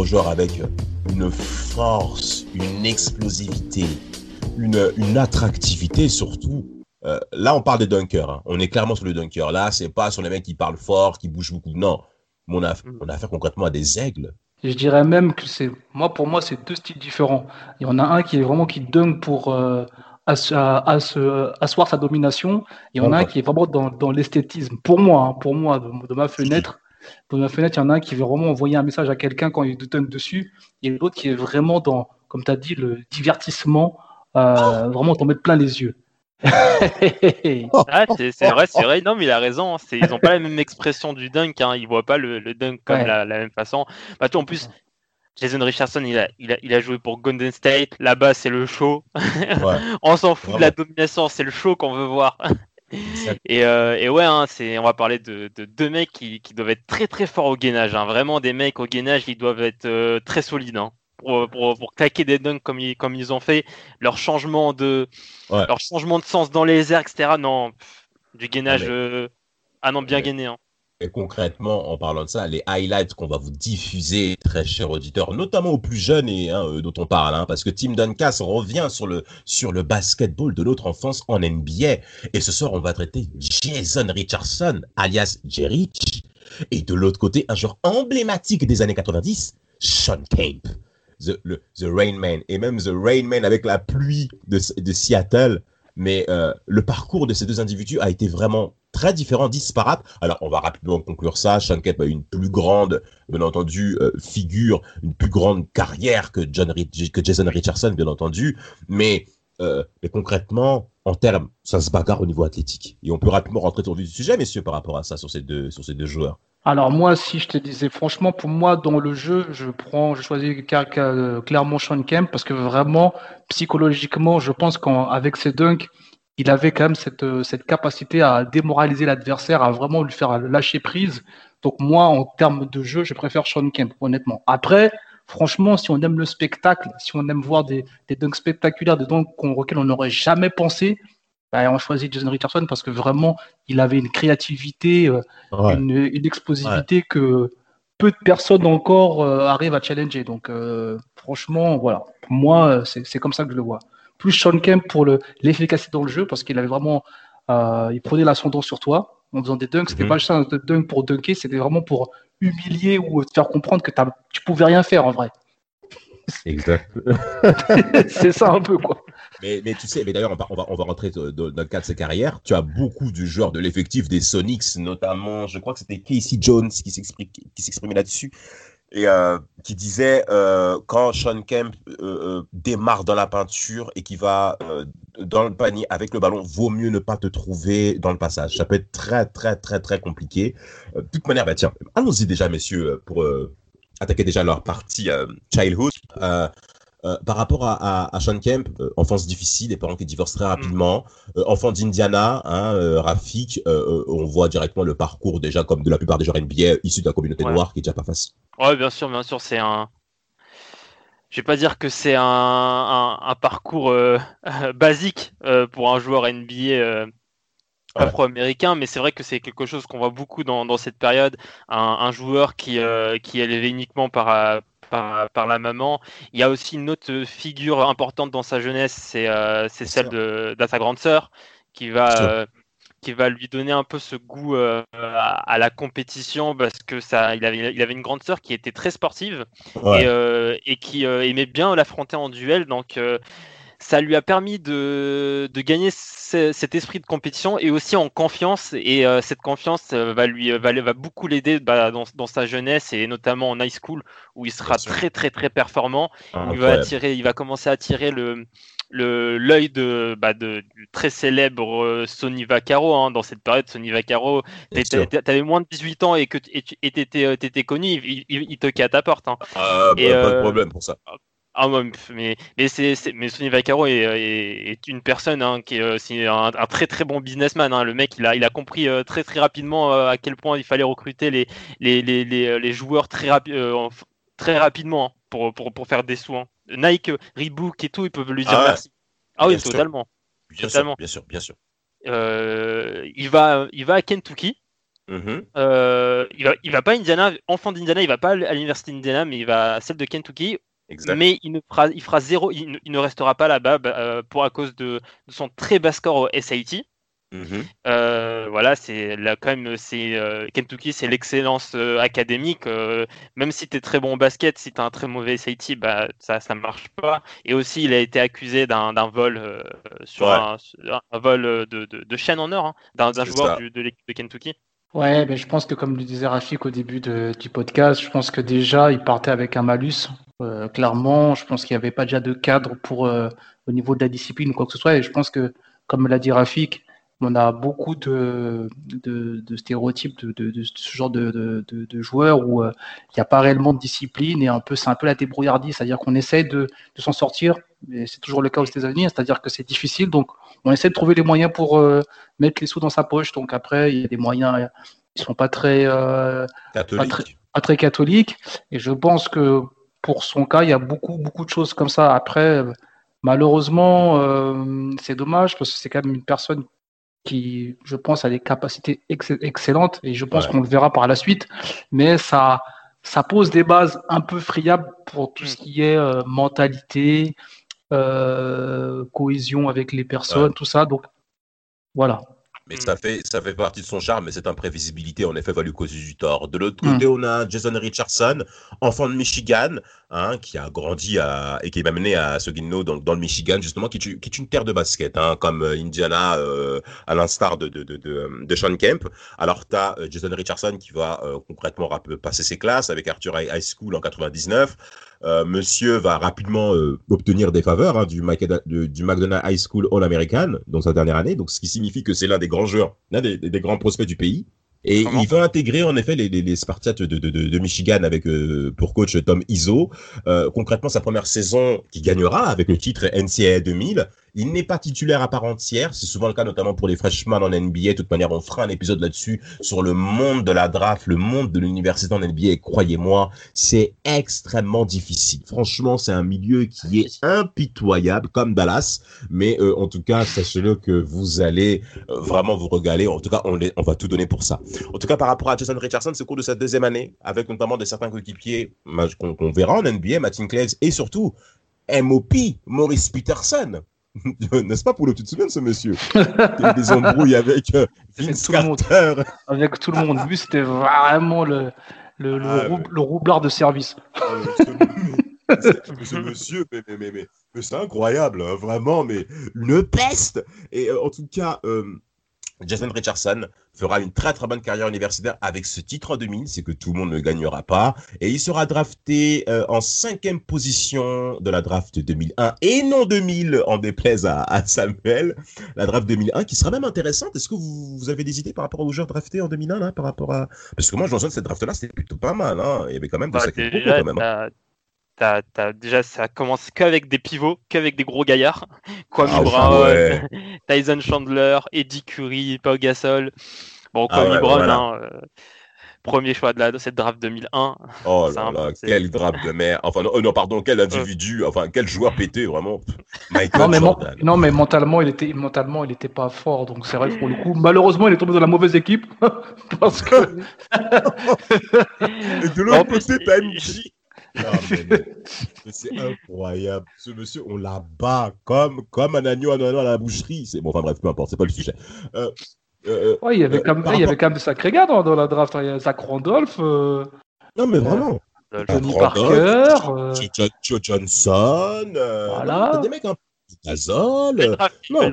Des gros joueurs avec une force, une explosivité, une, une attractivité surtout. Euh, là, on parle de dunker. hein. On est clairement sur le dunker. Là, c'est pas sur les mecs qui parlent fort, qui bougent beaucoup. Non. Mais on a, on a affaire concrètement à des aigles. Je dirais même que c'est, moi pour moi, c'est deux styles différents. Il y en a un qui est vraiment qui dunk pour euh, ass- se- asseoir sa domination, et il y en a un qui est vraiment dans, dans l'esthétisme. Pour moi, hein, pour moi, de, de ma fenêtre, de ma fenêtre, il y en a un qui veut vraiment envoyer un message à quelqu'un quand il dunk dessus, et l'autre qui est vraiment dans, comme tu as dit, le divertissement, euh, vraiment t'en mettre plein les yeux. Ah, c'est vrai, c'est vrai. Non, mais il a raison. hein. Ils n'ont pas la même expression du dunk. Hein. Ils voient pas le, le dunk comme Ouais. la, la même façon. Bah, en plus, Jason Richardson, il a, il, a, il a joué pour Golden State. Là-bas, c'est le show. Ouais. On s'en fout de la domination. C'est le show qu'on veut voir. Et, euh, et ouais, hein, c'est, on va parler de, de deux mecs qui, qui doivent être très très forts au gainage. hein. Vraiment des mecs au gainage, ils doivent être euh, très solides hein, pour, pour, pour claquer des dunks comme ils, comme ils ont fait. Leur changement de, Ouais. leur changement de sens dans les airs, etc. Non, pff, du gainage. Ah, euh, Ah non, bien Ouais. gainé. Et concrètement, en parlant de ça, les highlights qu'on va vous diffuser, très chers auditeurs, notamment aux plus jeunes et hein, euh, dont on parle, hein, parce que Tim Duncan revient sur le, sur le basketball de notre enfance en NBA. Et ce soir, on va traiter Jason Richardson, alias Jerich. Et de l'autre côté, un joueur emblématique des années 90, Sean Kemp. The, the Rain Man. Et même The Rain Man avec la pluie de, de Seattle. Mais euh, le parcours de ces deux individus a été vraiment très différent, disparate. Alors, on va rapidement conclure ça. Sean a une plus grande, bien entendu, euh, figure, une plus grande carrière que, Jason Richardson, bien entendu. Mais, euh, mais concrètement, en termes, ça se bagarre au niveau athlétique. Et on peut rapidement rentrer sur le sujet, messieurs, par rapport à ça, sur ces deux, sur ces deux joueurs. Alors moi, si je te disais franchement, pour moi, dans le jeu, je prends, je choisis clairement Sean Kemp parce que vraiment, psychologiquement, je pense qu'avec ses dunks, il avait quand même cette, euh, cette capacité à démoraliser l'adversaire, à vraiment lui faire lâcher prise. Donc moi, en termes de jeu, je préfère Sean Kemp, honnêtement. Après, franchement, si on aime le spectacle, si on aime voir des, des dunks spectaculaires, des dunks auxquels on n'aurait jamais pensé, ben, on choisit Jason Richardson parce que vraiment, il avait une créativité, euh, une, une explosivité que peu de personnes encore euh, arrivent à challenger. Donc, euh, franchement, voilà. Pour moi, c'est comme ça que je le vois. Plus Sean Kemp pour le- l'efficacité dans le jeu, parce qu'il avait vraiment. euh, il prenait l'ascendant sur toi en faisant des dunks. C'était Mhm. pas juste un dunk pour dunker, c'était vraiment pour humilier ou te faire comprendre que tu pouvais rien faire en vrai. Exact. c'est ça un peu, quoi. Mais, tu sais, mais d'ailleurs, on va, on, va, rentrer dans le cadre de ses carrières. Tu as beaucoup de joueurs de l'effectif des Sonics, notamment, je crois que c'était Casey Jones qui s'expri- qui s'exprimait là-dessus, et euh, qui disait euh, quand Sean Kemp euh, démarre dans la peinture et qui va dans le panier avec le ballon, vaut mieux ne pas te trouver dans le passage. Ça peut être très, très, très, très compliqué. De toute manière, bah, tiens, allons-y déjà, messieurs, pour attaquer déjà leur partie childhood. Euh, par rapport à, à, à Sean Kemp, euh, enfance difficile, des parents qui divorcent très rapidement, euh, enfant d'Indiana, hein, Rafik, on voit directement le parcours déjà comme de la plupart des joueurs NBA issus de la communauté Ouais. noire qui est déjà pas facile. Ouais, bien sûr, bien sûr, c'est un. Je vais pas dire que c'est un, un, un parcours basique pour un joueur NBA afro-américain, mais c'est vrai que c'est quelque chose qu'on voit beaucoup dans, dans cette période. Un, un joueur qui, euh, qui est élevé uniquement par, par, par la maman. Il y a aussi une autre figure importante dans sa jeunesse, c'est euh, celle de, de sa grande sœur, qui va, euh, qui va lui donner un peu ce goût euh, à, à la compétition parce que ça, il avait, il avait une grande sœur qui était très sportive Ouais. et, et qui aimait bien l'affronter en duel. Donc, ça lui a permis de, de gagner cet esprit de compétition et aussi en confiance. Et euh, cette confiance euh, va lui va, va beaucoup l'aider bah, dans, dans, sa jeunesse et notamment en high school où il sera très très très performant. il va attirer, il va commencer à attirer le l'œil de, bah, de, du très célèbre euh, Sonny Vaccaro hein, dans cette période Sonny Vaccaro tu avais moins de 18 ans et que tu étais, connu il, il, toquait à ta porte hein. ah, et, bah, pas de problème pour ça ah, mais, mais, c'est, mais Sonny Vaccaro est, est, une personne hein, qui est, euh, c'est un, très très bon businessman. Hein. Le mec, il a, il a compris euh, très très rapidement euh, à quel point il fallait recruter les, les, les, les, joueurs très, rapi très rapidement hein, pour, pour, pour, faire des sous. Nike, Reebok et tout, ils peuvent lui dire ah merci. Ah oui, totalement. Bien totalement. Sûr, bien sûr, bien sûr. il, va, il va à Kentucky. Mm-hmm. il va, il va pas à Indiana, enfant d'Indiana, il va pas à l'université d'Indiana, mais il va à celle de Kentucky mais il ne fera, il fera zéro, il ne, restera pas là-bas bah, euh, pour à cause de, son très bas score au SAT. Mhm. Euh, voilà, c'est là quand même, c'est euh, Kentucky, c'est l'excellence académique. même si tu es très bon au basket, si tu as un très mauvais SAT, bah, ça ça marche pas. Et aussi, il a été accusé d'un vol sur un, vol de, de, chaîne en or hein, d'un joueur de l'équipe de Kentucky. Ouais, mais je pense que comme le disait Rafik au début du podcast, je pense que déjà il partait avec un malus euh, clairement, je pense qu'il n'y avait pas déjà de cadre pour euh, au niveau de la discipline ou quoi que ce soit. Et je pense que, comme l'a dit Rafik, on a beaucoup de, de, stéréotypes de, de, ce genre de, joueurs où euh, il n'y a pas réellement de discipline et un peu c'est un peu la débrouillardise, c'est-à-dire qu'on essaie de, s'en sortir, mais c'est toujours le cas aux États-Unis, c'est-à-dire que c'est difficile, donc on essaie de trouver les moyens pour mettre les sous dans sa poche. Donc après, il y a des moyens, ils sont pas très, pas très, pas très catholiques, et je pense que pour son cas, il y a beaucoup, beaucoup de choses comme ça. Après, malheureusement, euh, c'est dommage parce que c'est quand même une personne qui, je pense, a des capacités excellentes et je pense qu'on le verra par la suite. Mais ça, ça pose des bases un peu friables pour tout ce qui est euh, mentalité, euh, cohésion avec les personnes, tout ça. Donc, voilà. Mais mm. ça, fait, ça fait partie de son charme, mais cette imprévisibilité, en effet, va lui causer du tort. De l'autre côté, mm. on a Jason Richardson, enfant de Michigan, hein, qui a grandi à, et qui est amené à Seguinno dans, dans le Michigan, justement, qui est, qui est, une terre de basket, hein, comme euh, Indiana, euh, à l'instar de, de, de, de, Sean Kemp. Alors, tu as euh, Jason Richardson qui va concrètement passer ses classes avec Arthur High School en 99. Euh, monsieur va rapidement euh, obtenir des faveurs hein, du, du, McDonald's High School All-American dans sa dernière année, donc ce qui signifie que c'est l'un des grands joueurs, l'un des, des, grands prospects du pays. Et il va intégrer en effet les, les, les Spartiates de, de, de, Michigan avec euh, pour coach Tom Izzo. concrètement, sa première saison qui gagnera avec le titre NCAA 2000 il n'est pas titulaire à part entière. C'est souvent le cas, notamment pour les freshmen en NBA. De toute manière, on fera un épisode là-dessus sur le monde de la draft, le monde de l'université en NBA. Et croyez-moi, c'est extrêmement difficile. Franchement, c'est un milieu qui est impitoyable, comme Dallas. Mais euh, en tout cas, sachez-le que vous allez euh, vraiment vous regaler. En tout cas, on, va tout donner pour ça. En tout cas, par rapport à Jason Richardson, c'est au cours de sa deuxième année, avec notamment de certains coéquipiers qu'on verra en NBA, Martin Clays et surtout MOP, Maurice Peterson. N'est-ce pas, pour le Tu te souviens de ce monsieur? Il y a des embrouilles avec euh, Vince tout Carter. Le avec tout le monde. Lui, c'était vraiment le, le, le, ah, roublard de service. Ah, ce, monsieur, mais, mais, mais, mais, c'est incroyable, hein, vraiment, mais une peste. Et euh, en tout cas, euh, Jason Richardson fera une très très bonne carrière universitaire avec ce titre en 2000, c'est que tout le monde ne gagnera pas. Et il sera drafté euh, en cinquième position de la draft 2001 et non 2000 en déplaise à, Samuel. La draft 2001 qui sera même intéressante. Est-ce que vous, avez des idées par rapport aux joueurs draftés en 2001 là, par rapport à... Parce que moi je me souviens de cette draft là, c'était plutôt pas mal. Hein. Il y avait quand même des bah, sacrés quand même. Hein déjà, ça commence qu'avec des pivots, qu'avec des gros gaillards. Kwame ah, Brown, Tyson Chandler, Eddie Curry, Pau Gasol. Bon, ah Kwame Brown, hein, euh, premier choix de, la, cette draft 2001. Oh là là, quel draft de merde. Enfin, non, non, pardon, quel individu, enfin, quel joueur pété, vraiment. non, mais non, mais mentalement, il était, mentalement, il était pas fort. Donc, c'est vrai que pour le coup, malheureusement, il est tombé dans la mauvaise équipe. parce que. Et de l'autre côté, t'as MJ c'est incroyable. Ce monsieur, on l'a bat comme, comme un agneau à la boucherie. C'est bon, enfin bref, peu importe, c'est pas le sujet. Euh, euh, il y avait euh, quand même, il y avait quand même de sacrés gars dans, la draft. Il y a Zach Randolph. non, mais vraiment. Johnny Parker. Joe Johnson. Voilà. Des mecs, Gasol. Non,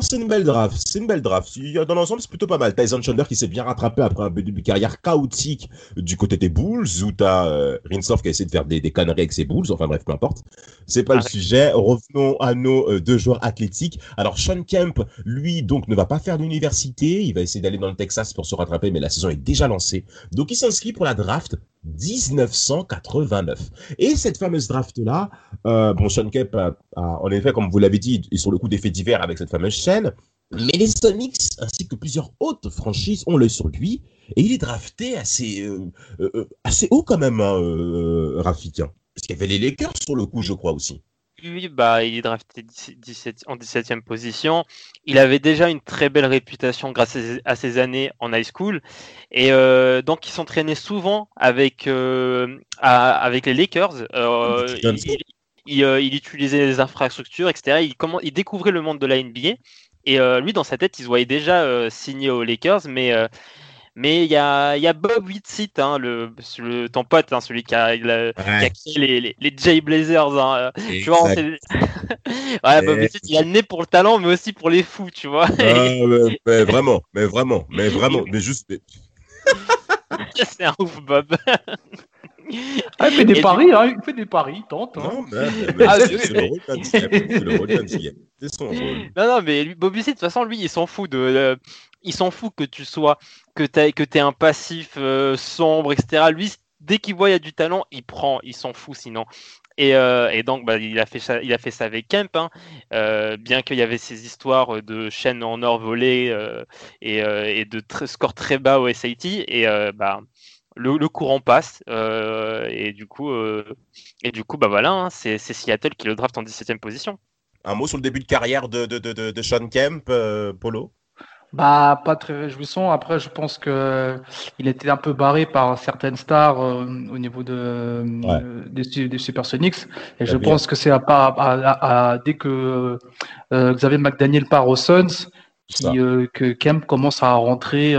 c'est une belle draft. C'est une belle draft. Dans l'ensemble, c'est plutôt pas mal. Tyson Chandler qui s'est bien rattrapé après un début de carrière chaotique du côté des Bulls, où t'as euh, qui a essayé de faire des, des, conneries avec ses Bulls. Enfin bref, peu importe. C'est pas le sujet. Revenons à nos euh, deux joueurs athlétiques. Alors Sean Kemp, lui, donc, ne va pas faire l'université. Il va essayer d'aller dans le Texas pour se rattraper, mais la saison est déjà lancée. Donc il s'inscrit pour la draft 1989. Et cette fameuse draft-là, euh, bon, Sean Kemp a, en effet, comme vous l'avez dit, est sur le coup des faits divers avec cette fameuse chaîne, mais les Sonics, ainsi que plusieurs autres franchises, ont l'œil sur lui, et il est drafté assez, euh, euh, assez haut quand même, hein. Hein. Parce qu'il y avait les Lakers sur le coup, je crois aussi. Oui, bah, il est drafté 17, en 17e position. Il avait déjà une très belle réputation grâce à ses, années en high school. Et euh, donc, il s'entraînait souvent avec, euh, avec les Lakers. Euh, il, utilisait les infrastructures, etc. Il, comment, il découvrait le monde de la NBA. Et lui, dans sa tête, il se voyait déjà signé aux Lakers, mais mais il y a, y a, Bob Whitsitt, hein, le, le, ton pote, hein, celui qui a, qui a créé les, les, les Jay Blazers. Hein, tu vois, ouais, Bob Whitsitt, il a le nez pour le talent, mais aussi pour les fous, tu vois. Ah, mais, vraiment, mais vraiment, mais vraiment, mais juste. C'est un ouf, Bob? Ah, il fait des paris, hein, il fait des paris, il tente. Hein. Non, mais, mais ah, c'est le rôle C'est le rôle C'est son rôle. Non, non, mais Bobby, de toute façon, lui, il s'en fout de, il s'en fout que tu sois, que tu que aies un passif euh, sombre, etc. Lui, dès qu'il voit il y a du talent, il prend, il s'en fout sinon. Et, euh, donc, bah, il, a fait ça, il a fait ça avec Kemp, hein. euh, bien qu'il y avait ces histoires de chaînes en or volées et, de scores très bas au SAT. Et bah, le, courant passe. et du coup, et du coup bah, voilà, hein, c'est Seattle qui le draft en 17e position. Un mot sur le début de carrière de, de Sean Kemp, Polo? Bah, pas très réjouissant. Après, je pense que il était un peu barré par certaines stars euh, au niveau de, euh, des, des, Supersonics. Et je pense que c'est à, à, à, dès que euh, Xavier McDaniel part aux Suns, qui, que Kemp commence à rentrer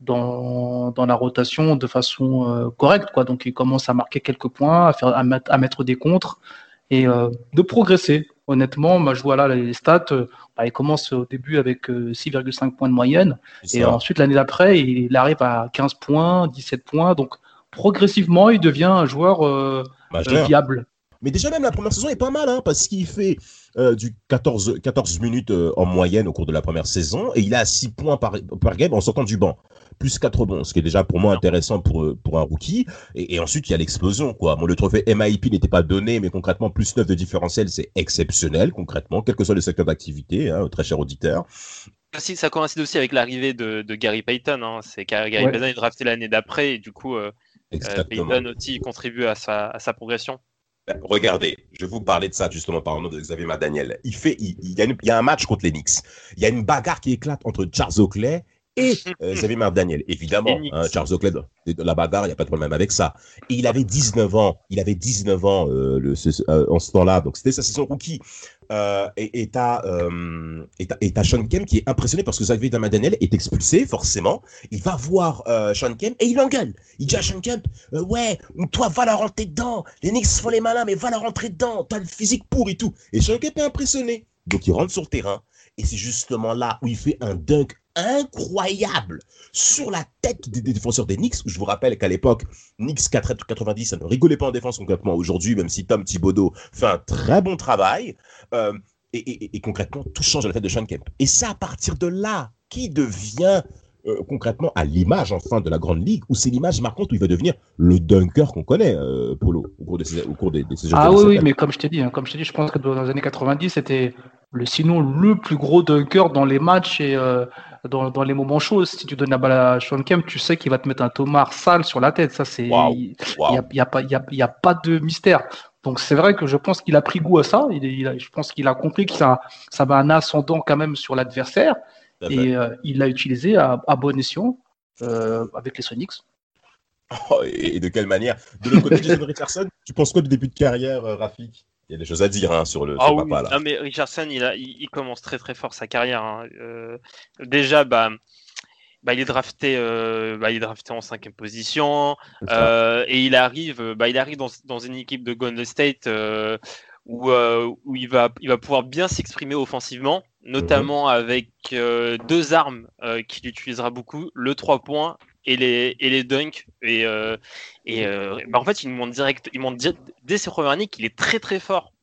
dans, dans la rotation de façon correcte. Quoi. Donc, il commence à marquer quelques points, à, faire, à, mettre, à mettre des contres et de progresser. Honnêtement, moi, je vois là les stats. Bah, il commence au début avec 6,5 euh, points de moyenne. Et ensuite, l'année d'après, il arrive à 15 points, 17 points. Donc, progressivement, il devient un joueur euh, euh, viable. Mais déjà, même la première saison est pas mal, hein, parce qu'il fait du 14, 14 minutes en moyenne au cours de la première saison, et il a 6 points par, par game en sortant du banc plus 4 bons, ce qui est déjà pour moi intéressant pour, euh, pour un rookie. Et, ensuite, il y a l'explosion, quoi. Bon, le trophée MIP n'était pas donné, mais concrètement, plus 9 de différentiel, c'est exceptionnel, concrètement, quel que soit le secteur d'activité, hein, très cher auditeur. Ça coïncide aussi avec l'arrivée de, Gary Payton. Hein. C'est Gary Payton est drafté l'année d'après, et du coup, euh, euh, Payton aussi contribue à sa, à sa progression. Ben, regardez, je vais vous parler de ça justement par le nom de Xavier Madaniel. Il, fait, il, y a il, y a un match contre les Knicks. Il y a une bagarre qui éclate entre Charles Oakley et euh, Xavier Daniel. Évidemment, hein, Charles Oakley, la bagarre, il n'y a pas de problème avec ça. Et il avait 19 ans, il avait 19 ans euh, le, euh, en ce temps-là, donc c'était sa saison rookie. Euh, et t'as euh, Sean Kemp qui est impressionné parce que Xavier Daniel est expulsé, forcément. Il va voir Sean Kemp et il engueule. Il dit à Sean Kemp Ouais, toi, va la rentrer dedans. Les Knicks font les malins, mais va la rentrer dedans. T'as le physique pour et tout. Et Sean Kemp est impressionné. Donc il rentre sur le terrain. Et c'est justement là où il fait un dunk incroyable sur la tête des, défenseurs des Knicks. Je vous rappelle qu'à l'époque, Knicks 490, ça ne rigolait pas en défense concrètement. Aujourd'hui, même si Tom Thibodeau fait un très bon travail, euh, et, concrètement, tout change à la tête de Sean Kemp. Et c'est à partir de là qui devient euh, concrètement à l'image enfin de la grande ligue où c'est l'image marquante où il va devenir le dunker qu'on connaît euh, Polo au cours, des, au cours des, des Ah oui, oui, mais comme je t'ai dit, hein, comme je t'ai dit, je pense que dans les années 90 c'était le sinon le plus gros dunker dans les matchs et dans, dans, les moments chauds, si tu donnes la balle à Sean Kemp, tu sais qu'il va te mettre un Thomas sale sur la tête. Ça, c'est, il n'y a, y a, pas, y a, y a pas de mystère. Donc c'est vrai que je pense qu'il a pris goût à ça. Il, il je pense qu'il a compris que ça, ça avait un ascendant quand même sur l'adversaire. Et euh, il l'a utilisé à, à bon escient euh, avec les Sonics. Oh, et de quelle manière? De l'autre côté, Jason Richardson, tu penses quoi du début de carrière, euh, Rafik? Il y a des choses à dire hein, sur le ah papa là. Non, mais Richardson, il, a, il, commence très très fort sa carrière. Hein. Euh, déjà, bah, bah, il est drafté, euh, bah, il est drafté en cinquième position euh, et il arrive, bah, il arrive dans, dans, une équipe de Golden State où, où il, va, il va pouvoir bien s'exprimer offensivement, notamment avec deux armes qu'il utilisera beaucoup, le 3 points et les, et les dunks. Et, et bah, en fait, il montre, direct, il montre dès ses premières années qu'il est très très fort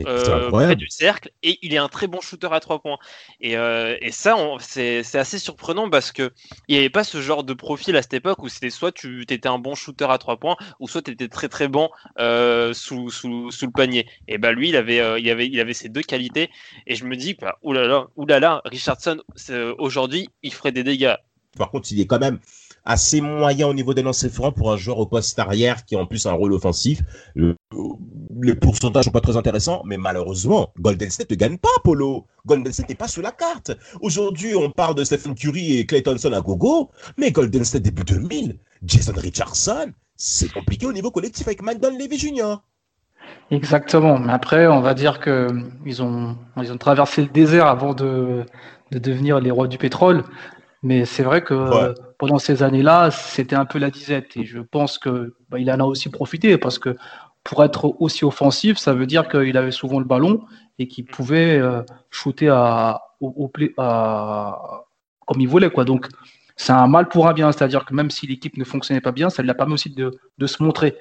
euh, près du cercle et il est un très bon shooter à trois points. Et, euh, et ça, c'est assez surprenant parce que il n'y avait pas ce genre de profil à cette époque où c'était soit tu étais un bon shooter à trois points ou soit tu étais très très bon euh, sous, sous, sous, le panier. Et bah lui, il avait, euh, il avait, il avait ces deux qualités. Et je me dis, bah, oulala, oulala, Richardson, aujourd'hui, il ferait des dégâts. Par contre, il est quand même assez moyen au niveau des lancers francs pour un joueur au poste arrière qui a en plus un rôle offensif. les pourcentages sont pas très intéressants, mais malheureusement, Golden State ne gagne pas, Polo. Golden State n'est pas sur la carte. Aujourd'hui, on parle de Stephen Curry et Clay Thompson à gogo, mais Golden State début 2000, Jason Richardson, c'est compliqué au niveau collectif avec Mike Levy Jr. Exactement. Mais après, on va dire que ils ont, traversé le désert avant de devenir les rois du pétrole. Mais c'est vrai que pendant ces années-là, c'était un peu la disette. Et je pense que bah, il en a aussi profité parce que pour être aussi offensif, ça veut dire qu'il avait souvent le ballon et qu'il pouvait euh, shooter à, au, à, comme il voulait. Quoi. Donc, c'est un mal pour un bien. C'est-à-dire que même si l'équipe ne fonctionnait pas bien, ça lui a permis aussi de, de se montrer.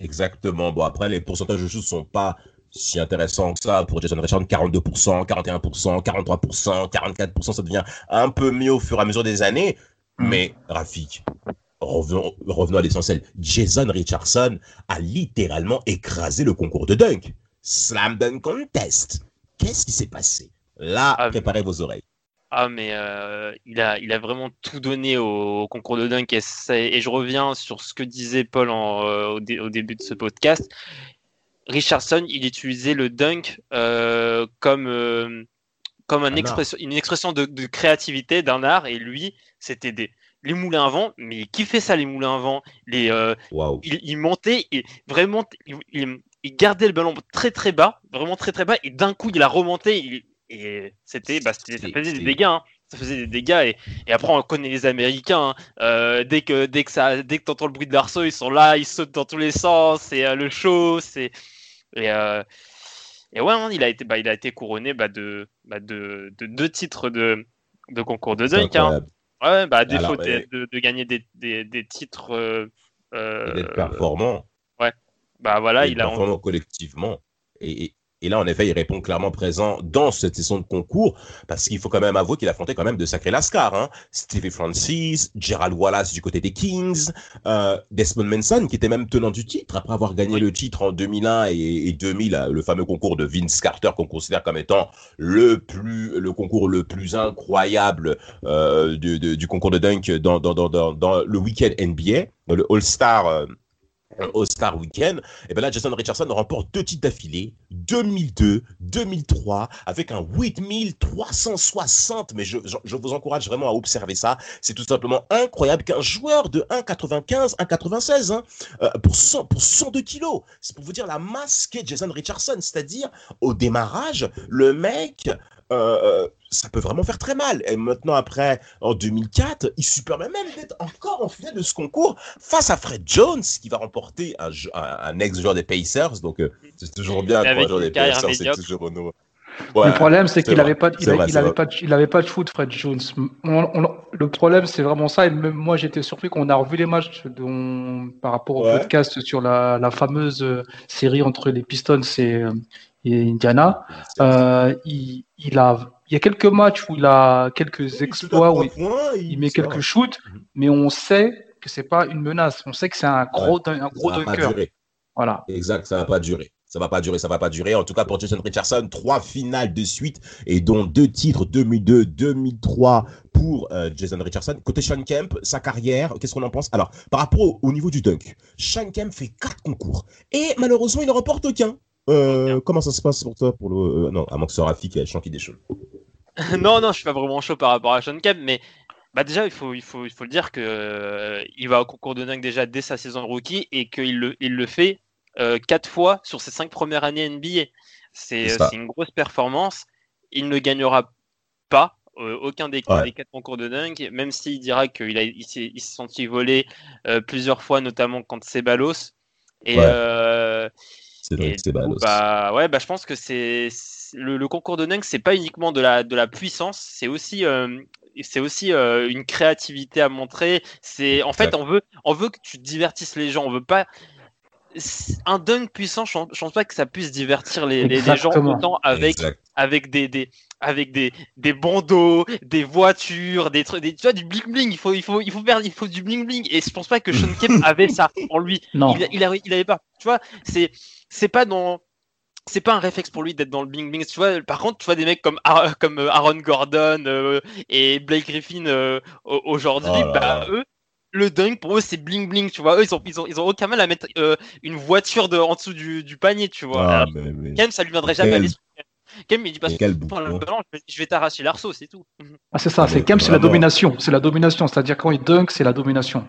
Exactement. Bon, après, les pourcentages de shoot ne sont pas si intéressant que ça pour Jason Richard, 42%, 41%, 43%, 44%, ça devient un peu mieux au fur et à mesure des années. Mm. Mais Rafik, revenons, revenons à l'essentiel. Jason Richardson a littéralement écrasé le concours de dunk. Slam dunk contest. Qu'est-ce qui s'est passé? Là, ah, préparez vos oreilles. Ah mais euh, il, a, il a vraiment tout donné au, concours de dunk et, et, je reviens sur ce que disait Paul en, euh, au, au, début de ce podcast. Richardson, il utilisait le dunk euh, comme, euh, comme une expression de, créativité, d'un art, et lui, c'était des les moulins à vent, mais qui fait ça les moulins à vent Les, euh, il, montait, et vraiment, il, gardait le ballon très très bas, vraiment très très bas, et d'un coup il a remonté, et c'était, bah, ça faisait des dégâts. Hein. ça faisait des dégâts et, après on connaît les Américains hein. dès que dès que ça dès que t'entends le bruit de l'arceau ils sont là ils sautent dans tous les sens c'est le show c'est et, euh, et ouais, il a été, bah, il a été couronné bah, de, bah, de, de, deux titres de, de concours de dunk. Hein. Ouais, bah, à défaut de, de, gagner des, des, des titres. Euh, euh, d'être performant. Ouais, bah voilà, il a. Performant collectivement. Et, et là, en effet, il répond clairement présent dans cette session de concours, parce qu'il faut quand même avouer qu'il affrontait quand même de sacrés lascars. Hein. Stevie Francis, Gerald Wallace du côté des Kings, euh, Desmond Manson, qui était même tenant du titre, après avoir gagné le titre en 2001 et, 2000, le fameux concours de Vince Carter, qu'on considère comme étant le plus, le concours le plus incroyable euh, du concours de dunk dans, dans, dans, dans, le week-end NBA, le All-Star... Euh, All-Star Weekend, et eh bien là, Jason Richardson remporte deux titres d'affilée, 2002, 2003, avec un 8360. Mais je, vous encourage vraiment à observer ça. C'est tout simplement incroyable qu'un joueur de 1,95, 1,96 hein, euh, pour, 100, pour 102 kilos. C'est pour vous dire la masse qu'est Jason Richardson. C'est-à-dire, au démarrage, le mec euh, euh, ça peut vraiment faire très mal. Et maintenant, après, en 2004, il se permet même d'être encore en finale de ce concours face à Fred Jones, qui va remporter un, un, ex-joueur des Pacers. Donc, euh, c'est toujours bien un joueur des Pacers, c'est toujours le problème, c'est qu'il n'avait pas, il, avait pas, il avait pas de foot, Fred Jones. le problème, c'est vraiment ça. Et même moi, j'étais surpris qu'on a revu les matchs dont, par rapport au podcast sur la, la, fameuse série entre les Pistons et, et Indiana. Euh, il, il, a, il y a quelques matchs où il a quelques exploits, où il, met quelques shoots, mhm. mais on sait que c'est pas une menace. On sait que c'est un gros, un gros dunker. Voilà. Exact, ça va pas durer. Ça va pas durer, ça va pas durer. En tout cas, pour Jason Richardson, trois finales de suite et dont deux titres 2002, 2003 pour euh, Jason Richardson. Côté Sean Kemp, sa carrière, qu'est-ce qu'on en pense? Alors, par rapport au, niveau du dunk, Sean Kemp fait quatre concours et malheureusement, il ne remporte aucun. Euh, comment ça se passe pour toi pour le euh, non à moins que ce soit qui a des choses. non non je suis pas vraiment chaud par rapport à Sean Kemp mais bah déjà il faut il faut il faut le dire que euh, il va au concours de dingue déjà dès sa saison rookie et qu'il le il le fait quatre fois sur ses cinq premières années NBA c'est une grosse performance. Il ne gagnera pas aucun des, quatre concours de dingue même s'il dira qu'il a il s'est senti voler plusieurs fois notamment contre Ceballos. Et C'est bah, ouais, bah, je pense que c'est le, concours de dunk, c'est pas uniquement de la, de la puissance, c'est aussi, euh, c'est aussi euh, une créativité à montrer. C'est en fait, on veut, on veut que tu divertisses les gens. On veut pas un dunk puissant. Je, ne pense pas que ça puisse divertir les, les, gens autant avec, avec des, des avec des, des bandeaux, des voitures, des trucs, tu vois, du bling bling. Il faut, il faut, il faut faire, il faut du bling bling. Et je pense pas que Sean Kemp avait ça en lui. Non. Il, il, avait, il avait pas. Tu vois, c'est, c'est pas dans, c'est pas un réflexe pour lui d'être dans le bling bling. Tu vois, par contre, tu vois des mecs comme, comme euh, Aaron Gordon euh, et Blake Griffin euh, aujourd'hui, oh bah, eux, le dunk pour eux c'est bling bling, tu vois. Eux ils ont, ils ont, ils ont aucun mal à mettre une voiture de, en dessous du, du panier, tu vois. Ah, Kem, ça lui viendrait jamais à l'esprit. Kem, il dit pas je vais t'arracher l'arceau, c'est tout. Ah, c'est ça, c'est Kem, c'est la domination. C'est la domination, c'est-à-dire quand il dunk, c'est la domination.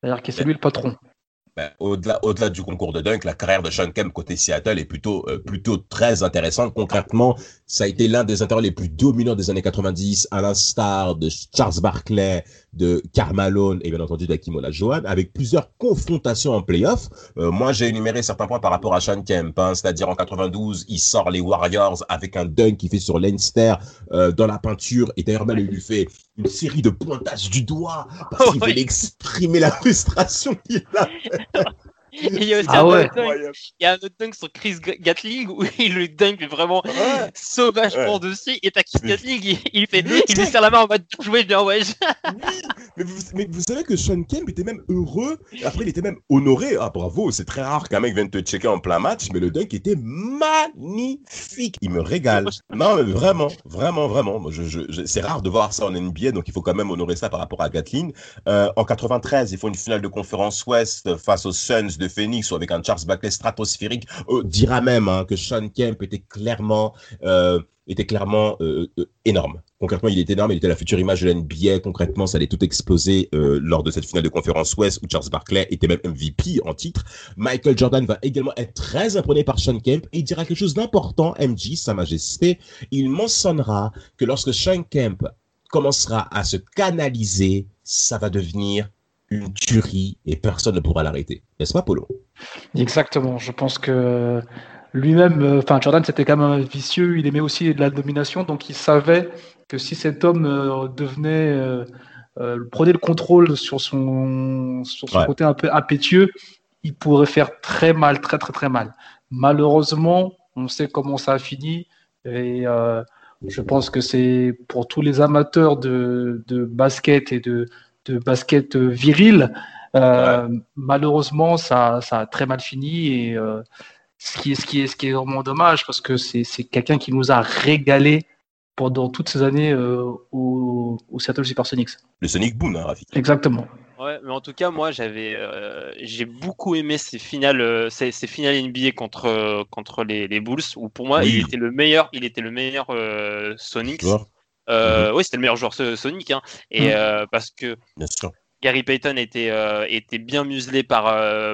C'est-à-dire que c'est lui le patron. Ben, au-delà, au-delà du concours de dunk, la carrière de Sean Kemp côté Seattle est plutôt, euh, plutôt très intéressante. Concrètement, ça a été l'un des intérieurs les plus dominants des années 90, à l'instar de Charles Barkley, de Carmalone et bien entendu d'Akim Olajuwon, avec plusieurs confrontations en playoff. Euh, moi, j'ai énuméré certains points par rapport à Sean Kemp, hein, c'est-à-dire en 92, il sort les Warriors avec un dunk qu'il fait sur Leinster euh, dans la peinture, et d'ailleurs même lui fait une série de pointages du doigt parce qu'il veut exprimer la frustration qu'il a. il y a aussi ah un, dunk, il y a un autre dunk sur Chris Gatling où il le dunk vraiment sauvagement dessus. Et t'as Chris Gatling il, il, fait il lui serre la main en mode jouer bien ouais mais, vous, mais vous savez que Sean Kemp était même heureux. Après il était même honoré. Ah bravo c'est très rare qu'un mec vienne te checker en plein match mais le dunk était magnifique. Il me régale. Non mais vraiment vraiment vraiment. Je, je, c'est rare de voir ça en NBA donc il faut quand même honorer ça par rapport à Gatling. Euh, en 93 il faut une finale de conférence Ouest face aux Suns de Phoenix ou avec un Charles Barkley stratosphérique, euh, dira même hein, que Sean Kemp était clairement, euh, euh, énorme. Concrètement, il était énorme, il était la future image de l'NBA. Concrètement, ça allait tout exploser lors de cette finale de conférence Ouest où Charles Barkley était même MVP en titre. Michael Jordan va également être très impressionné par Sean Kemp et il dira quelque chose d'important, MJ, Sa Majesté. Il mentionnera que lorsque Sean Kemp commencera à se canaliser, ça va devenir une tuerie et personne ne pourra l'arrêter. N'est-ce pas, Polo? Exactement. Je pense que lui-même, euh, enfin, Jordan, c'était quand même un vicieux. Il aimait aussi de la domination, donc il savait que si cet homme euh, devenait euh, prenait le contrôle sur son, sur son côté un peu impétueux, il pourrait faire très mal, très très très mal. Malheureusement, on sait comment ça a fini et je pense que c'est pour tous les amateurs de, de basket et de, de basket viril. Euh, malheureusement, ça, ça, a très mal fini et euh, ce, qui est, ce, qui est, ce qui est vraiment dommage parce que c'est quelqu'un qui nous a régalé pendant toutes ces années euh, au, au, Seattle Supersonics. Le Sonic Boom, hein, Rafik. Exactement. Ouais, mais en tout cas, moi, j'avais, j'ai beaucoup aimé ces finales, ces, ces, finales NBA contre contre les, les Bulls, où pour moi, il était le meilleur, il était le meilleur Sonics. Euh, mhm. Oui, c'était le meilleur joueur Sonic. Hein. Et mhm. euh, parce que Gary Payton était, euh, était bien muselé par,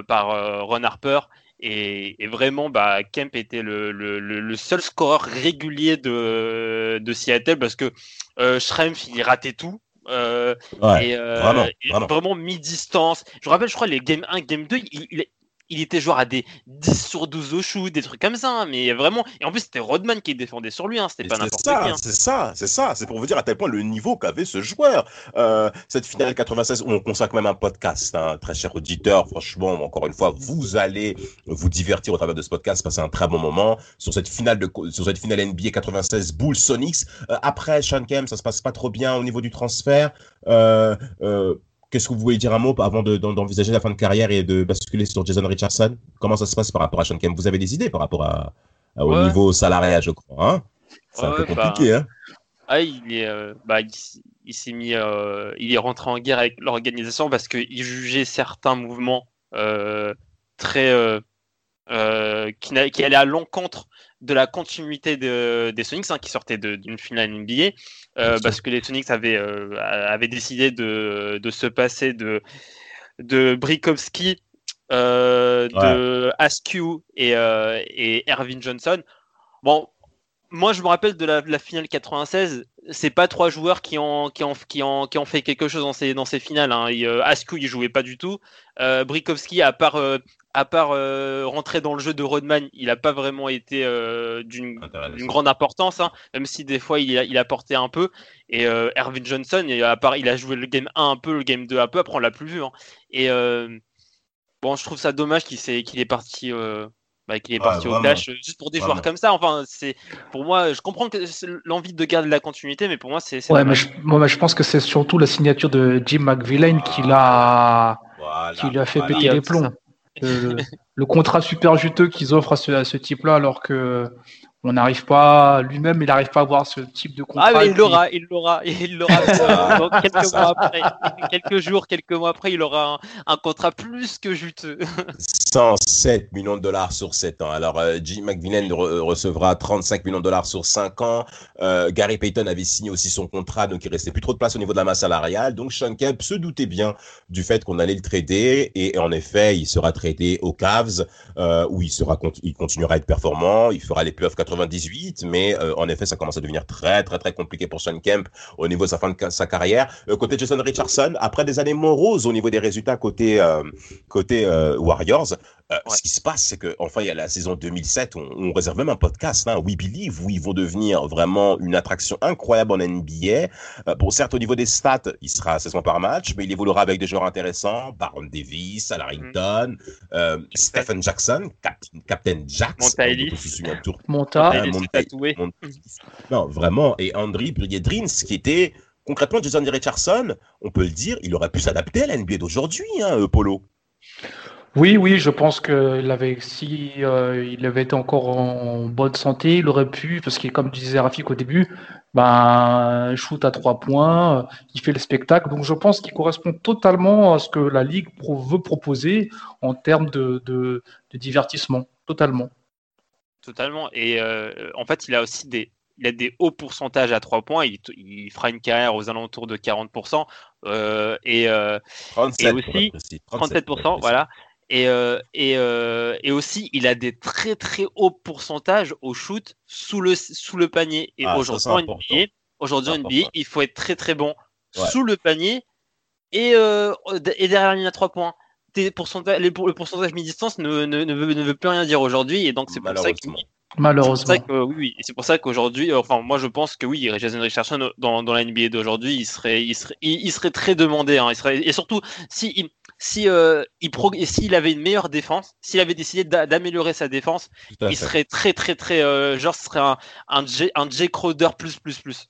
par Ron Harper. Et, vraiment, bah, Kemp était le, le, le, seul scoreur régulier de, de Seattle parce que Schrempf, il ratait tout. et, vraiment, mi-distance. Je me rappelle, je crois, les Game 1, Game 2, il, il, il était joueur à des 10 sur 12 au shoot, des trucs comme ça, hein, mais vraiment. Et en plus, c'était Rodman qui défendait sur lui, hein, c'était pas n'importe qui. Hein. C'est ça, c'est ça, c'est pour vous dire à tel point le niveau qu'avait ce joueur. Euh, cette finale 96, on consacre même un podcast, hein, très cher auditeur. Franchement, encore une fois, vous allez vous divertir au travers de ce podcast, passer un très bon moment sur cette finale de sur cette finale NBA 96 Bulls Sonics. Euh, après, Sean Kemp, ça se passe pas trop bien au niveau du transfert. Euh, euh Qu'est-ce que vous voulez dire un mot avant d'envisager la fin de carrière et de basculer sur Jason Richardson? Comment ça se passe par rapport à Sean Kemp? Vous avez des idées par rapport à, au niveau salarial, je crois. Hein? C'est un peu compliqué. Bah, hein? ah, il est, euh, bah, il, s'est mis, euh, il est rentré en guerre avec l'organisation parce qu'il jugeait certains mouvements euh, très qui, qui allaient à l'encontre de la continuité de, des Sonics hein, qui sortaient d'une finale NBA euh, parce que les Sonics avaient, euh, avaient décidé de, de, se passer de, de Brikowski, euh, de Askew et, et Ervin Johnson. Bon, moi je me rappelle de la, la finale 96, c'est pas trois joueurs qui ont, qui ont, qui ont, qui ont fait quelque chose dans ces, dans ces finales. Hein. Askew il jouait pas du tout. Brikowski, à part à part rentrer dans le jeu de Rodman, il n'a pas vraiment été d'une grande importance, hein, même si des fois il a, il a porté un peu. Et Ervin Johnson, à part, il a joué le game 1 un peu, le game 2 un peu, après on l'a plus vu. Hein. Et bon, je trouve ça dommage qu'il qu'il est parti bah, qu'il est parti au clash juste pour des joueurs comme ça. Enfin, c'est pour moi, je comprends que l'envie de garder la continuité, mais pour moi, c'est. Ouais, mais je, moi, je pense que c'est surtout la signature de Jim McVillain qui l'a, qui lui a fait péter les plombs. Le, contrat super juteux qu'ils offrent à ce, type-là, alors que on n'arrive pas, lui-même, il n'arrive pas à avoir ce type de contrat. Ah, mais il l'aura, il l'aura, il l'aura euh, quelques mois après, quelques jours, quelques mois après, il aura un, contrat plus que juteux. 107 millions de dollars sur 7 ans. Alors, euh, Jim McVillain recevra 35 millions de dollars sur 5 ans. Euh, Gary Payton avait signé aussi son contrat, donc il restait plus trop de place au niveau de la masse salariale. Donc, Sean Kemp se doutait bien du fait qu'on allait le trader, et en effet, il sera tradé aux Cavs, où il sera, il continuera à être performant, il fera les playoffs 80 98, mais euh, en effet, ça commence à devenir très, très, très compliqué pour Sean Kemp au niveau de sa fin de sa carrière. Euh, côté Jason Richardson, après des années moroses au niveau des résultats côté, euh, côté Warriors, ce qui se passe, c'est que enfin, il y a la saison 2007, on, on réserve même un podcast, hein, We Believe, où ils vont devenir vraiment une attraction incroyable en NBA. bon, certes, au niveau des stats, il sera à 16 points par match, mais il évoluera avec des joueurs intéressants, Baron Davis, Al Harrington, Stephen Jackson, Captain Jackson, Monta Ellis, Monta, non, vraiment. Et Andri Briedrins, qui était concrètement Jason Richardson, on peut le dire, il aurait pu s'adapter à la NBA d'aujourd'hui, hein, euh, Polo. Oui, oui, je pense qu'il avait, si euh, il avait été encore en bonne santé, il aurait pu, parce que comme disait Rafik au début, ben, shoot à trois points, il fait le spectacle. Donc je pense qu'il correspond totalement à ce que la Ligue veut proposer en termes de, de divertissement, totalement. Totalement. Et euh, en fait, il a aussi des, il a des hauts pourcentages à 3 points. Il, fera une carrière aux alentours de 40%. Euh, et, euh, et, aussi 37%, voilà. Et, et, et, aussi, il a des très très hauts pourcentages au shoot sous le, sous le panier. Et ah, aujourd'hui, en NBA, il faut être très très bon sous le panier et, et derrière la ligne à 3 points pourcentages, le pourcentage mi-distance ne, ne, ne, veut, ne, veut, plus rien dire aujourd'hui. Et donc, c'est pour ça que. Malheureusement. oui, c'est pour ça qu'aujourd'hui, enfin, moi je pense que oui, Jason Richardson dans, dans la NBA d'aujourd'hui, il serait, il serait, il, serait très demandé. Hein, il serait, et surtout, si, si, euh, il s'il avait une meilleure défense, s'il avait décidé d'améliorer sa défense, il serait très, très, très, euh, genre, ce serait un, un, J, un J Crowder plus, plus, plus.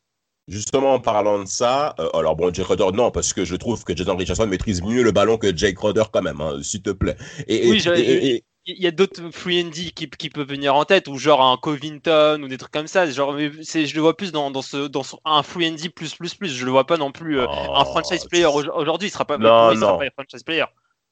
Justement, en parlant de ça, euh, alors bon, Jay Crowder, non, parce que je trouve que Jason Richardson maîtrise mieux le ballon que Jay Crowder quand même, hein, s'il te plaît. Et, oui, il y a d'autres free and qui, qui peuvent venir en tête, ou genre un Covington ou des trucs comme ça. Genre, je le vois plus dans, dans, ce, dans un free and plus plus plus. Je le vois pas non plus euh, un oh, franchise player aujourd'hui. Il sera pas, non, il sera pas un franchise player.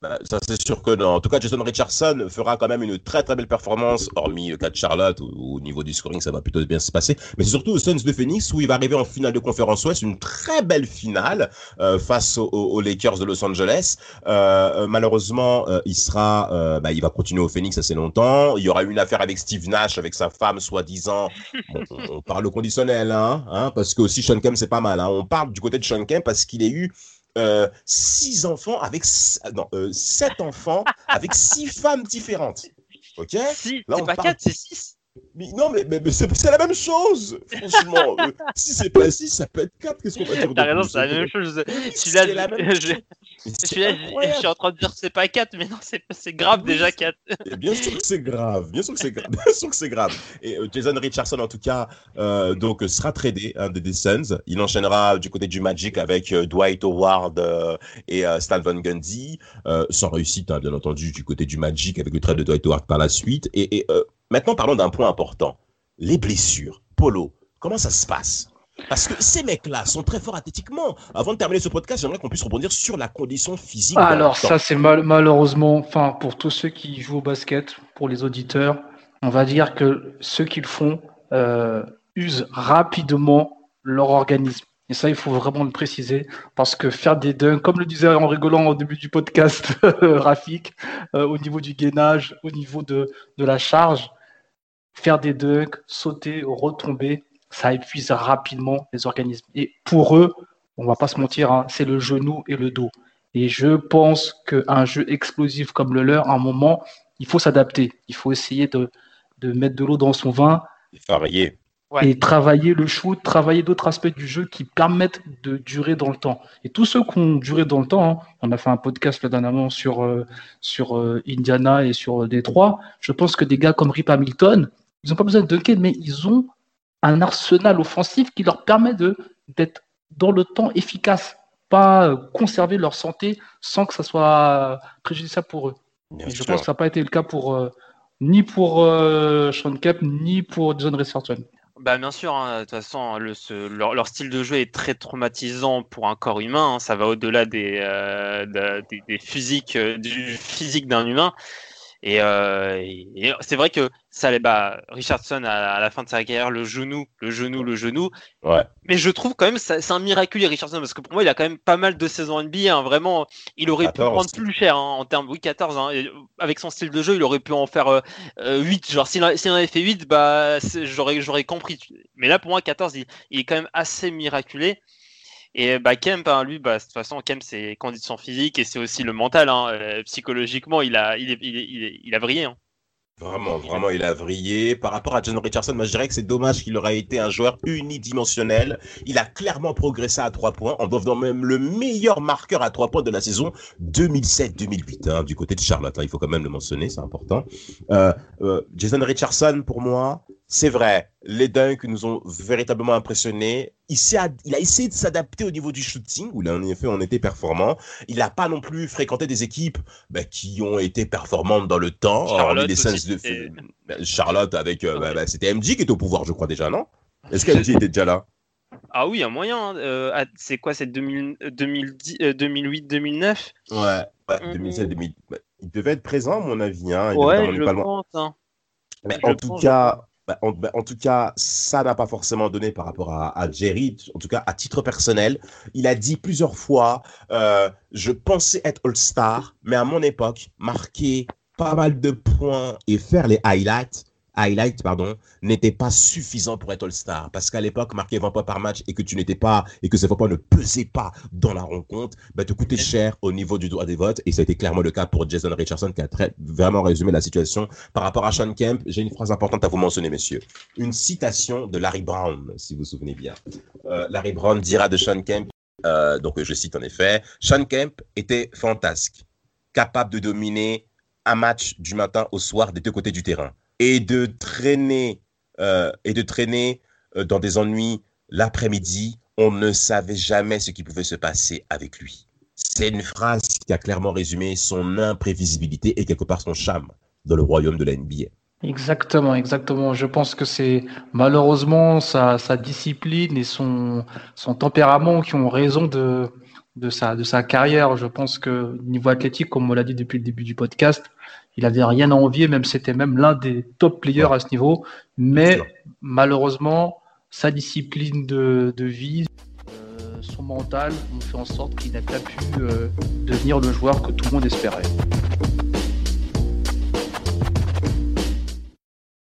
Bah, ça, c'est sûr que non. En tout cas, Jason Richardson fera quand même une très très belle performance, hormis le cas de Charlotte, où, au niveau du scoring, ça va plutôt bien se passer. Mais c'est surtout au Suns de Phoenix, où il va arriver en finale de conférence Ouest, une très belle finale euh, face aux, Lakers de Los Angeles. Euh, euh malheureusement, euh, il sera, euh, bah, il va continuer au Phoenix assez longtemps. Il y aura une affaire avec Steve Nash, avec sa femme, soi-disant. Bon, on, parle au conditionnel, hein, hein, parce que aussi Sean Kemp, c'est pas mal. Hein. On parle du côté de Sean Kemp parce qu'il a eu euh, six enfants avec non euh, sept enfants avec six femmes différentes. Ok? c'est pas quatre, c'est six? Mais non, mais, mais, c'est la même chose, franchement. Euh, si c'est pas 6, ça peut être 4. Qu'est-ce qu'on va dire T'as raison, c'est la même chose. Celui-là, je, suis en train de dire que c'est pas 4, mais non, c'est grave déjà 4. bien sûr que c'est grave. Bien sûr que c'est grave. Bien sûr que c'est grave. Et euh, Jason Richardson, en tout cas, euh, donc, sera tradé hein, des Suns. Il enchaînera du côté du Magic avec Dwight Howard et Stan Van Gundy. sans réussite, hein, bien entendu, du côté du Magic avec le trade de Dwight Howard par la suite. Et, et Maintenant, parlons d'un point important. Les blessures. Polo, comment ça se passe? Parce que ces mecs-là sont très forts athlétiquement. Avant de terminer ce podcast, j'aimerais qu'on puisse rebondir sur la condition physique. Alors ça, c'est malheureusement, enfin pour tous ceux qui jouent au basket, pour les auditeurs, on va dire que ceux qui le font euh, usent rapidement leur organisme. Et ça, il faut vraiment le préciser, parce que faire des dunks, comme le disait en rigolant au début du podcast Rafik, euh, au niveau du gainage, au niveau de, de la charge, faire des dunks, sauter, retomber, ça épuise rapidement les organismes. Et pour eux, on va pas se mentir, hein, c'est le genou et le dos. Et je pense qu'un jeu explosif comme le leur, à un moment, il faut s'adapter. Il faut essayer de, de mettre de l'eau dans son vin. Varier. Et travailler le shoot, travailler d'autres aspects du jeu qui permettent de durer dans le temps. Et tous ceux qui ont duré dans le temps, hein, on a fait un podcast là dernièrement sur, euh, sur euh, Indiana et sur Détroit. Je pense que des gars comme Rip Hamilton, ils n'ont pas besoin de dunker, mais ils ont un arsenal offensif qui leur permet d'être dans le temps efficace, pas euh, conserver leur santé sans que ça soit préjudiciable pour eux. je pense que ça n'a pas été le cas pour ni pour Sean Kemp, ni pour John Richardson. Bah bien sûr, hein, de toute façon, le, leur, style de jeu est très traumatisant pour un corps humain. Hein. ça va au-delà des, euh, des, physiques, euh, du physique d'un humain. Euh, et, c'est vrai que ça, bah, Richardson à, la fin de sa carrière, le genou, le genou, le genou. Ouais. Mais je trouve quand même c'est un miraculé Richardson parce que pour moi il a quand même pas mal de saisons NBA. Hein, vraiment, il aurait pu prendre plus cher hein, en termes oui 14. Hein, avec son style de jeu, il aurait pu en faire 8. Euh, genre s'il en avait fait 8, bah j'aurais j'aurais compris. Mais là pour moi 14, il, il est quand même assez miraculé. Et bah, Kemp, hein, lui, bah, de toute façon, Kemp, c'est condition physique et c'est aussi le mental. Hein. Euh, psychologiquement, il a, il, il, il a brillé. Hein. Vraiment, vraiment, il a vrillé. Par rapport à John Richardson, moi je dirais que c'est dommage qu'il aurait été un joueur unidimensionnel. Il a clairement progressé à trois points en devenant même le meilleur marqueur à trois points de la saison 2007-2008 hein, du côté de Charlotte. Il faut quand même le mentionner, c'est important. Euh, euh, Jason Richardson, pour moi, c'est vrai, les dunks nous ont véritablement impressionnés. Il, a, il a essayé de s'adapter au niveau du shooting, où là, en effet, on était performant. Il n'a pas non plus fréquenté des équipes bah, qui ont été performantes dans le temps. Charlotte, de... Bah, Charlotte avec... Euh, bah, c'était MJ qui était au pouvoir, je crois, déjà, non? Est-ce qu'MJ était déjà là? Ah oui, un moyen. Hein. Euh, c'est quoi, c'est 2008-2009 Ouais, 2007 2000 Il devait être présent, à mon avis. Hein. ouais, je pense. Hein. Mais en tout cas, bah, bah, en, tout cas, ça n'a pas forcément donné par rapport à, Jerry, en tout cas à titre personnel. Il a dit plusieurs fois, euh, je pensais être All-Star, mais à mon époque, marquer pas mal de points et faire les highlights, highlight pardon, n'était pas suffisant pour être All-Star. Parce qu'à l'époque, marquer 20 points par match et que tu n'étais pas, et que ces points ne pesaient pas dans la rencontre, bah, te coûtait cher au niveau du droit des votes. Et ça a été clairement le cas pour Jason Richardson qui a très, vraiment résumé la situation. Par rapport à Sean Kemp, j'ai une phrase importante à vous mentionner, messieurs. Une citation de Larry Brown, si vous vous souvenez bien. Euh, Larry Brown dira de Sean Kemp, euh, donc je cite en effet, Sean Kemp était fantasque, capable de dominer un match du matin au soir des deux côtés du terrain et de traîner euh, et de traîner euh, dans des ennuis l'après-midi, on ne savait jamais ce qui pouvait se passer avec lui. C'est une phrase qui a clairement résumé son imprévisibilité et quelque part son charme dans le royaume de la NBA. Exactement, exactement. Je pense que c'est malheureusement sa, discipline et son, tempérament qui ont raison de, de, sa, de sa carrière. Je pense que niveau athlétique, comme on l'a dit depuis le début du podcast, il avait rien à envier, même c'était même l'un des top players à ce niveau. Mais malheureusement, sa discipline de, vie, euh, son mental ont fait en sorte qu'il n'a pas pu euh, devenir le joueur que tout le monde espérait.